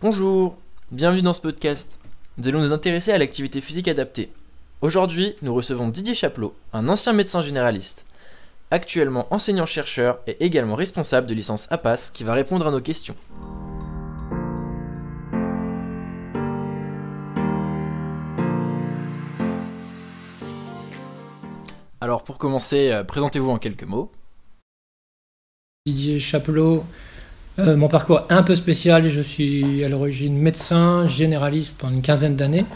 Bonjour, bienvenue dans ce podcast. Nous allons nous intéresser à l'activité physique adaptée. Aujourd'hui, nous recevons Didier Chaplot, un ancien médecin généraliste, actuellement enseignant-chercheur et également responsable de licence APAS qui va répondre à nos questions. Alors pour commencer, euh, présentez-vous en quelques mots. Didier Chapelot, euh, mon parcours un peu spécial, je suis à l'origine médecin généraliste pendant une quinzaine d'années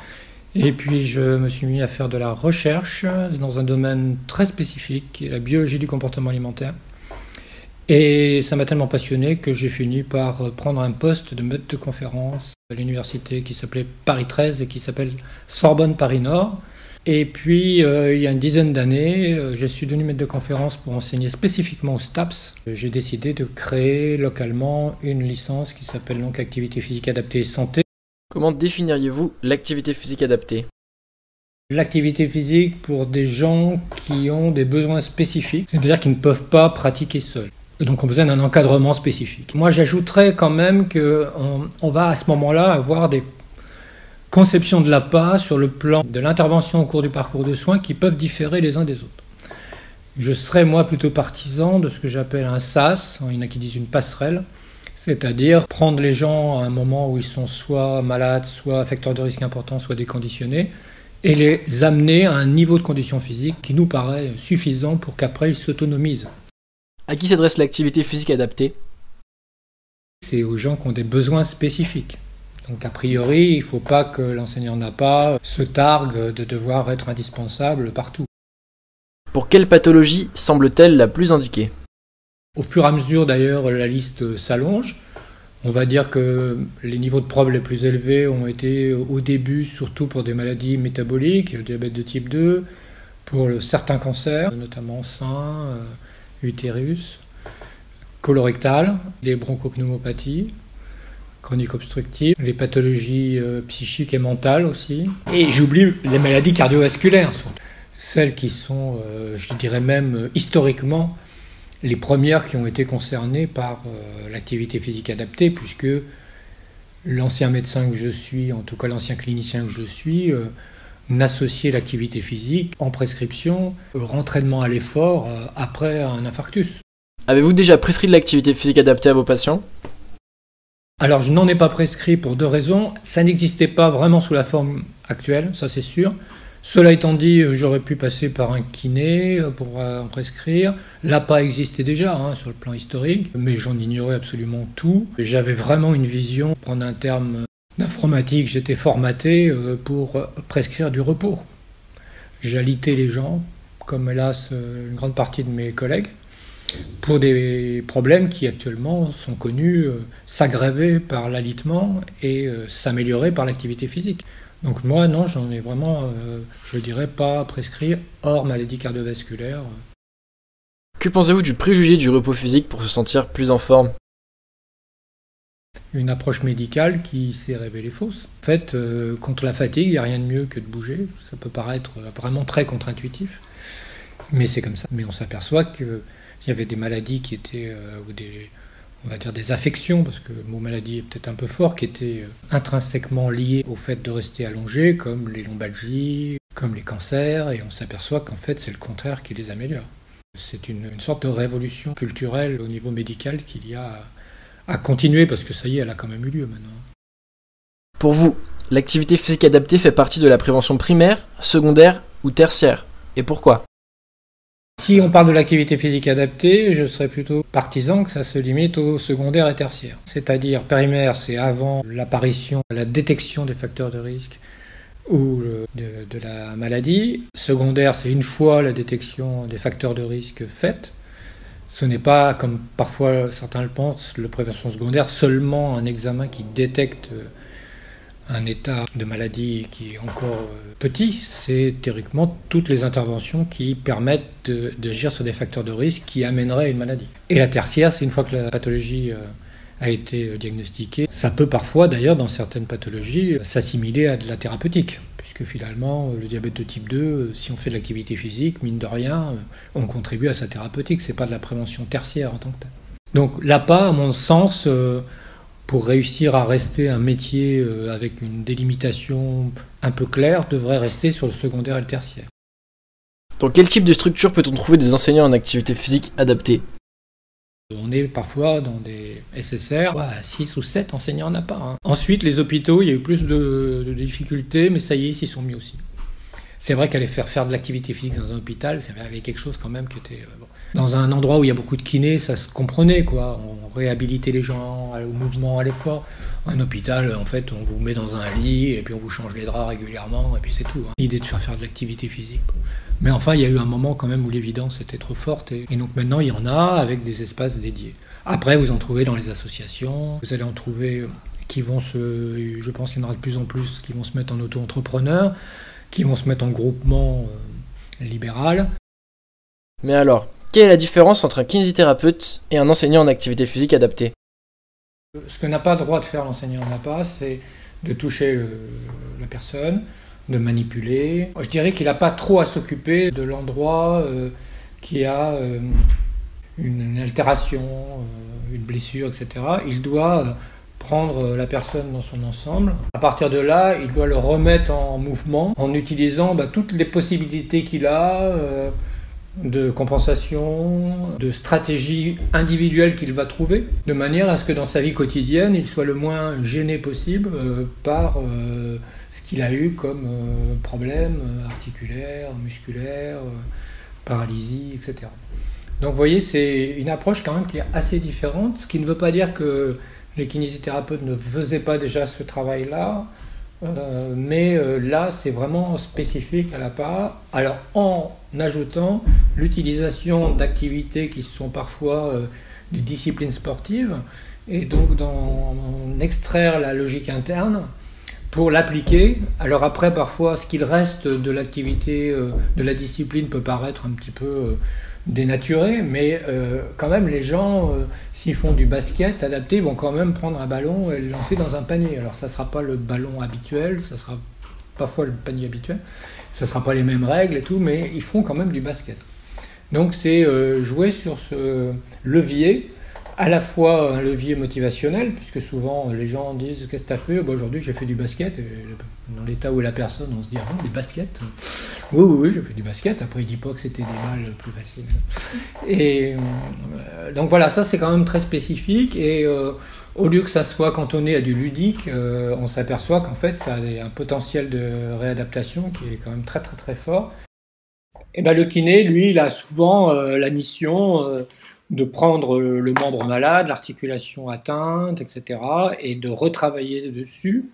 et puis je me suis mis à faire de la recherche dans un domaine très spécifique, la biologie du comportement alimentaire. Et ça m'a tellement passionné que j'ai fini par prendre un poste de maître de conférence à l'université qui s'appelait Paris 13 et qui s'appelle Sorbonne Paris Nord. Et puis, euh, il y a une dizaine d'années, euh, je suis devenu maître de conférence pour enseigner spécifiquement au STAPS. J'ai décidé de créer localement une licence qui s'appelle donc Activité physique adaptée et santé. Comment définiriez-vous l'activité physique adaptée? L'activité physique pour des gens qui ont des besoins spécifiques, c'est-à-dire qui ne peuvent pas pratiquer seuls. Donc on a besoin d'un encadrement spécifique. Moi j'ajouterais quand même qu'on on va à ce moment-là avoir des conception de l'APA sur le plan de l'intervention au cours du parcours de soins qui peuvent différer les uns des autres. Je serais moi plutôt partisan de ce que j'appelle un SAS, il y en a qui disent une passerelle, c'est-à-dire prendre les gens à un moment où ils sont soit malades, soit facteurs de risque importants, soit déconditionnés, et les amener à un niveau de condition physique qui nous paraît suffisant pour qu'après ils s'autonomisent. À qui s'adresse l'activité physique adaptée? C'est aux gens qui ont des besoins spécifiques. Donc a priori, il ne faut pas que l'enseignant n'a pas se targue de devoir être indispensable partout. Pour quelle pathologie semble-t-elle la plus indiquée? Au fur et à mesure d'ailleurs, la liste s'allonge. On va dire que les niveaux de preuves les plus élevés ont été au début surtout pour des maladies métaboliques, le diabète de type 2, pour certains cancers, notamment sein, euh, utérus, colorectal, les bronchopneumopathies chroniques obstructives, les pathologies euh, psychiques et mentales aussi. Et j'oublie les maladies cardiovasculaires, celles qui sont, euh, je dirais même euh, historiquement, les premières qui ont été concernées par l'activité physique adaptée, puisque l'ancien médecin que je suis, en tout cas l'ancien clinicien que je suis, n'associait l'activité physique en prescription au rentraînement à l'effort après un infarctus. Avez-vous déjà prescrit de l'activité physique adaptée à vos patients? Alors je n'en ai pas prescrit pour deux raisons. Ça n'existait pas vraiment sous la forme actuelle, ça c'est sûr. Cela étant dit, j'aurais pu passer par un kiné pour euh, en prescrire. L'APA existait déjà hein, sur le plan historique, mais j'en ignorais absolument tout. J'avais vraiment une vision, prendre un terme d'informatique, j'étais formaté euh, pour prescrire du repos. J'alitais les gens, comme hélas une grande partie de mes collègues pour des problèmes qui actuellement sont connus euh, s'aggraver par l'alitement et euh, s'améliorer par l'activité physique. Donc moi, non, j'en ai vraiment, euh, je dirais, pas prescrit hors maladie cardiovasculaire. Que pensez-vous du préjugé du repos physique pour se sentir plus en forme? Une approche médicale qui s'est révélée fausse. En fait, contre la fatigue, il n'y a rien de mieux que de bouger. Ça peut paraître vraiment très contre-intuitif, mais c'est comme ça. Mais on s'aperçoit que il y avait des maladies qui étaient, euh, ou des, on va dire des affections, parce que le mot maladie est peut-être un peu fort, qui étaient euh, intrinsèquement liées au fait de rester allongé, comme les lombalgies, comme les cancers, et on s'aperçoit qu'en fait c'est le contraire qui les améliore. C'est une, sorte de révolution culturelle au niveau médical qu'il y a à, à continuer, parce que ça y est, elle a quand même eu lieu maintenant. Pour vous, l'activité physique adaptée fait partie de la prévention primaire, secondaire ou tertiaire Et pourquoi? Si on parle de l'activité physique adaptée, je serais plutôt partisan que ça se limite au secondaire et tertiaire. C'est-à-dire primaire, c'est avant l'apparition, la détection des facteurs de risque ou de, la maladie. Secondaire, c'est une fois la détection des facteurs de risque faite. Ce n'est pas, comme parfois certains le pensent, le prévention secondaire, seulement un examen qui détecte un état de maladie qui est encore euh, petit, c'est théoriquement toutes les interventions qui permettent d'agir sur des facteurs de risque qui amèneraient une maladie. Et la tertiaire, c'est une fois que la pathologie euh, a été euh, diagnostiquée. Ça peut parfois, d'ailleurs, dans certaines pathologies, s'assimiler à de la thérapeutique. puisque finalement, le diabète de type 2, si on fait de l'activité physique, mine de rien, on contribue à sa thérapeutique. C'est pas de la prévention tertiaire en tant que tel. Donc l'APA, à mon sens, pour réussir à rester un métier avec une délimitation un peu claire, devrait rester sur le secondaire et le tertiaire. Dans quel type de structure peut-on trouver des enseignants en activité physique adaptée? On est parfois dans des SSR, 6 ou 7 enseignants n'a pas. Hein. Ensuite, les hôpitaux, il y a eu plus de, difficultés, mais ça y est, ils s'y sont mis aussi. C'est vrai qu'aller faire faire de l'activité physique dans un hôpital, ça avait quelque chose quand même qui était... Euh, dans un endroit où il y a beaucoup de kinés, ça se comprenait, quoi. On réhabilitait les gens au mouvement, à l'effort. Un hôpital, en fait, on vous met dans un lit, et puis on vous change les draps régulièrement, et puis c'est tout. Hein. L'idée de faire faire de l'activité physique. Mais enfin, il y a eu un moment quand même où l'évidence était trop forte. Et, donc maintenant, il y en a avec des espaces dédiés. Après, vous en trouvez dans les associations. Vous allez en trouver qui vont se. Je pense qu'il y en aura de plus en plus qui vont se mettre en auto-entrepreneur, qui vont se mettre en groupement euh, libéral. Mais alors, quelle est la différence entre un kinésithérapeute et un enseignant en activité physique adaptée? Ce que n'a pas le droit de faire l'enseignant n'a pas, c'est de toucher la personne, de manipuler. Je dirais qu'il n'a pas trop à s'occuper de l'endroit euh, qui a euh, une, altération, euh, une blessure, etc. Il doit prendre la personne dans son ensemble. À partir de là, il doit le remettre en mouvement en utilisant bah, toutes les possibilités qu'il a de compensation, de stratégie individuelle qu'il va trouver, de manière à ce que dans sa vie quotidienne, il soit le moins gêné possible par ce qu'il a eu comme euh, problème euh, articulaire, musculaire, euh, paralysie, etc. Donc vous voyez, c'est une approche quand même qui est assez différente, ce qui ne veut pas dire que les kinésithérapeutes ne faisaient pas déjà ce travail-là, mais là c'est vraiment spécifique à la part. Alors en ajoutant l'utilisation d'activités qui sont parfois des disciplines sportives, et donc d'en extraire la logique interne pour l'appliquer. Alors après, parfois, ce qu'il reste de l'activité, euh, de la discipline peut paraître un petit peu euh, dénaturé, mais euh, quand même, les gens, s'ils font du basket adapté, vont quand même prendre un ballon et le lancer dans un panier. Alors ça ne sera pas le ballon habituel, ça sera parfois le panier habituel, ça ne sera pas les mêmes règles et tout, mais ils font quand même du basket. Donc c'est jouer sur ce levier à la fois un levier motivationnel, puisque souvent les gens disent Qu'est-ce que tu as fait? Bah, Aujourd'hui, j'ai fait du basket. Et dans l'état où est la personne, on se dit Ah des baskets Oui, oui, oui, j'ai fait du basket. Après, il dit pas que c'était des balles plus faciles. Et euh, donc voilà, ça c'est quand même très spécifique. Et euh, au lieu que ça soit cantonné à du ludique, euh, on s'aperçoit qu'en fait, ça a un potentiel de réadaptation qui est quand même très, très, très fort. Et ben, le kiné, lui, il a souvent la mission de prendre le membre malade, l'articulation atteinte, etc., et de retravailler dessus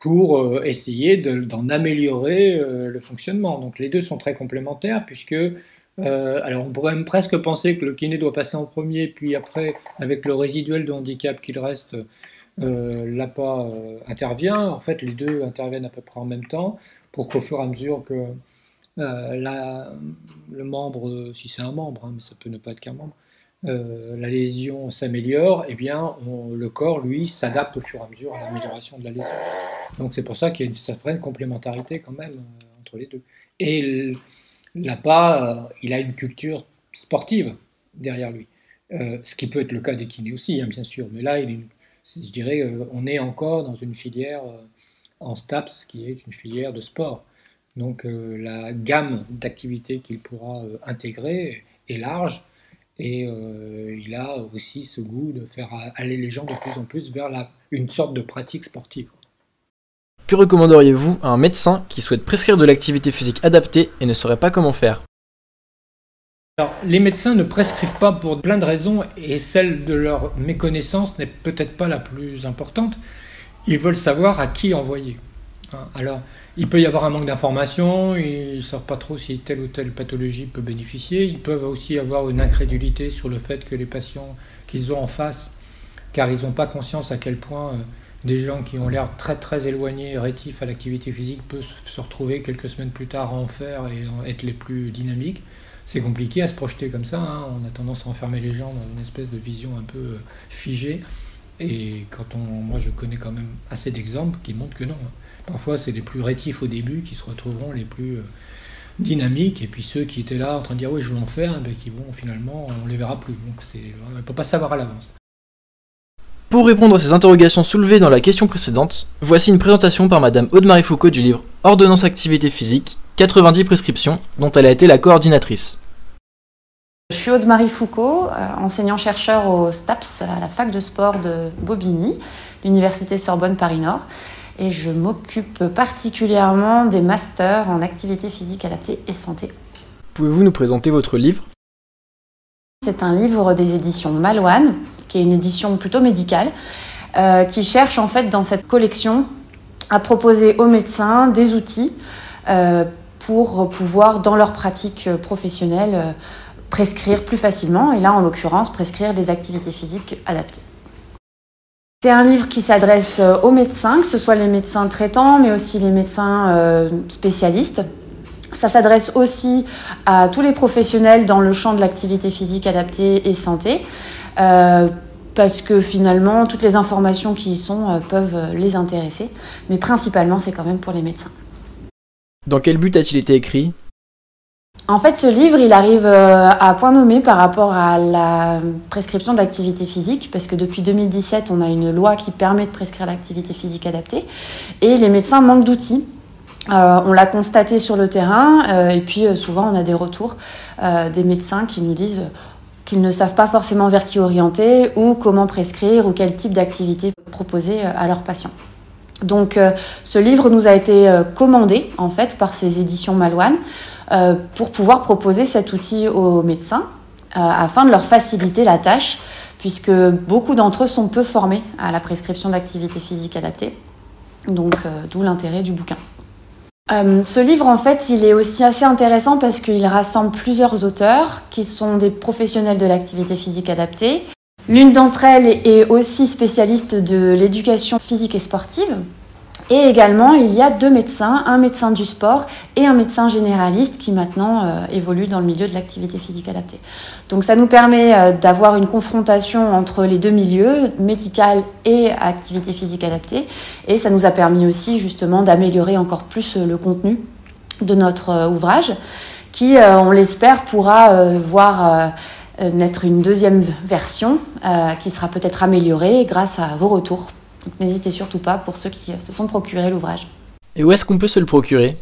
pour euh, essayer d'en améliorer euh, le fonctionnement. Donc les deux sont très complémentaires puisque, euh, alors on pourrait même presque penser que le kiné doit passer en premier, puis après, avec le résiduel de handicap qu'il reste, l'APA intervient. En fait, les deux interviennent à peu près en même temps pour qu'au fur et à mesure que le membre, si c'est un membre, hein, mais ça peut ne pas être qu'un membre, euh, la lésion s'améliore, eh bien, le corps, lui, s'adapte au fur et à mesure à l'amélioration de la lésion. Donc c'est pour ça qu'il y a une certaine complémentarité quand même euh, entre les deux. Et l'APA, euh, il a une culture sportive derrière lui. ce qui peut être le cas des kinés aussi, hein, bien sûr. Mais là, je dirais, on est encore dans une filière en STAPS qui est une filière de sport. Donc la gamme d'activités qu'il pourra intégrer est large et euh, il a aussi ce goût de faire aller les gens de plus en plus vers la, une sorte de pratique sportive. Que recommanderiez-vous à un médecin qui souhaite prescrire de l'activité physique adaptée et ne saurait pas comment faire? Alors, les médecins ne prescrivent pas pour plein de raisons et celle de leur méconnaissance n'est peut-être pas la plus importante. Ils veulent savoir à qui envoyer. Hein, alors, il peut y avoir un manque d'information, ils ne savent pas trop si telle ou telle pathologie peut bénéficier. Ils peuvent aussi avoir une incrédulité sur le fait que les patients qu'ils ont en face, car ils n'ont pas conscience à quel point euh, des gens qui ont l'air très très éloignés, rétifs à l'activité physique, peuvent se retrouver quelques semaines plus tard à en faire et être les plus dynamiques. C'est compliqué à se projeter comme ça, hein. on a tendance à enfermer les gens dans une espèce de vision un peu euh, figée. Et quand on, moi je connais quand même assez d'exemples qui montrent que non. Hein. Parfois, c'est les plus rétifs au début qui se retrouveront les plus euh, dynamiques, et puis ceux qui étaient là en train de dire oui, je veux en faire, ben, qui vont finalement, on les verra plus. Donc, on ne peut pas savoir à l'avance. Pour répondre à ces interrogations soulevées dans la question précédente, voici une présentation par Madame Aude-Marie Foucault du livre Ordonnance activité physique, 90 prescriptions, dont elle a été la coordinatrice. Je suis Aude-Marie Foucault, euh, enseignant-chercheur au STAPS, à la fac de sport de Bobigny, l'Université Sorbonne Paris-Nord, et je m'occupe particulièrement des masters en activité physique adaptée et santé. Pouvez-vous nous présenter votre livre? C'est un livre des éditions Malouane, qui est une édition plutôt médicale, euh, qui cherche en fait dans cette collection à proposer aux médecins des outils euh, pour pouvoir, dans leur pratique professionnelle, euh, prescrire plus facilement, et là en l'occurrence, prescrire des activités physiques adaptées. C'est un livre qui s'adresse aux médecins, que ce soit les médecins traitants, mais aussi les médecins spécialistes. Ça s'adresse aussi à tous les professionnels dans le champ de l'activité physique adaptée et santé. Euh, parce que finalement, toutes les informations qui y sont euh, peuvent euh, les intéresser. Mais principalement, c'est quand même pour les médecins. Dans quel but a-t-il été écrit? En fait, ce livre, il arrive à point nommé par rapport à la prescription d'activité physique, parce que depuis 2017, on a une loi qui permet de prescrire l'activité physique adaptée, et les médecins manquent d'outils. on l'a constaté sur le terrain, et puis souvent on a des retours des médecins qui nous disent qu'ils ne savent pas forcément vers qui orienter ou comment prescrire ou quel type d'activité proposer euh, à leurs patients. Donc euh, ce livre nous a été euh, commandé en fait par ces éditions Malouane pour pouvoir proposer cet outil aux médecins afin de leur faciliter la tâche puisque beaucoup d'entre eux sont peu formés à la prescription d'activité physique adaptée. Donc d'où l'intérêt du bouquin. Euh, ce livre, en fait, il est aussi assez intéressant parce qu'il rassemble plusieurs auteurs qui sont des professionnels de l'activité physique adaptée. L'une d'entre elles est aussi spécialiste de l'éducation physique et sportive. Et également, il y a deux médecins, un médecin du sport et un médecin généraliste qui maintenant euh, évolue dans le milieu de l'activité physique adaptée. Donc ça nous permet euh, d'avoir une confrontation entre les deux milieux, médical et activité physique adaptée. Et ça nous a permis aussi justement d'améliorer encore plus euh, le contenu de notre ouvrage qui, on l'espère, pourra voir naître une deuxième version qui sera peut-être améliorée grâce à vos retours n'hésitez surtout pas pour ceux qui se sont procurés l'ouvrage. Et où est-ce qu'on peut se le procurer?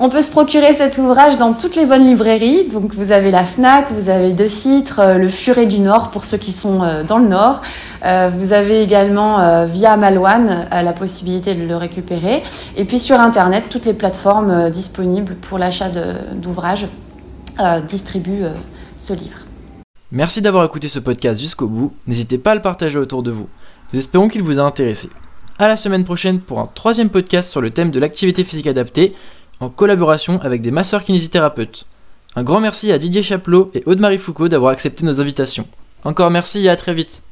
On peut se procurer cet ouvrage dans toutes les bonnes librairies. Donc vous avez la FNAC, vous avez deux Citres, euh, le Furet du Nord pour ceux qui sont euh, dans le Nord. Euh, vous avez également via Malouane la possibilité de le récupérer. Et puis sur Internet, toutes les plateformes disponibles pour l'achat d'ouvrages distribuent ce livre. Merci d'avoir écouté ce podcast jusqu'au bout. N'hésitez pas à le partager autour de vous. Nous espérons qu'il vous a intéressé. À la semaine prochaine pour un troisième podcast sur le thème de l'activité physique adaptée, en collaboration avec des masseurs kinésithérapeutes. Un grand merci à Didier Chaplot et Aude-Marie Foucault d'avoir accepté nos invitations. Encore merci et à très vite.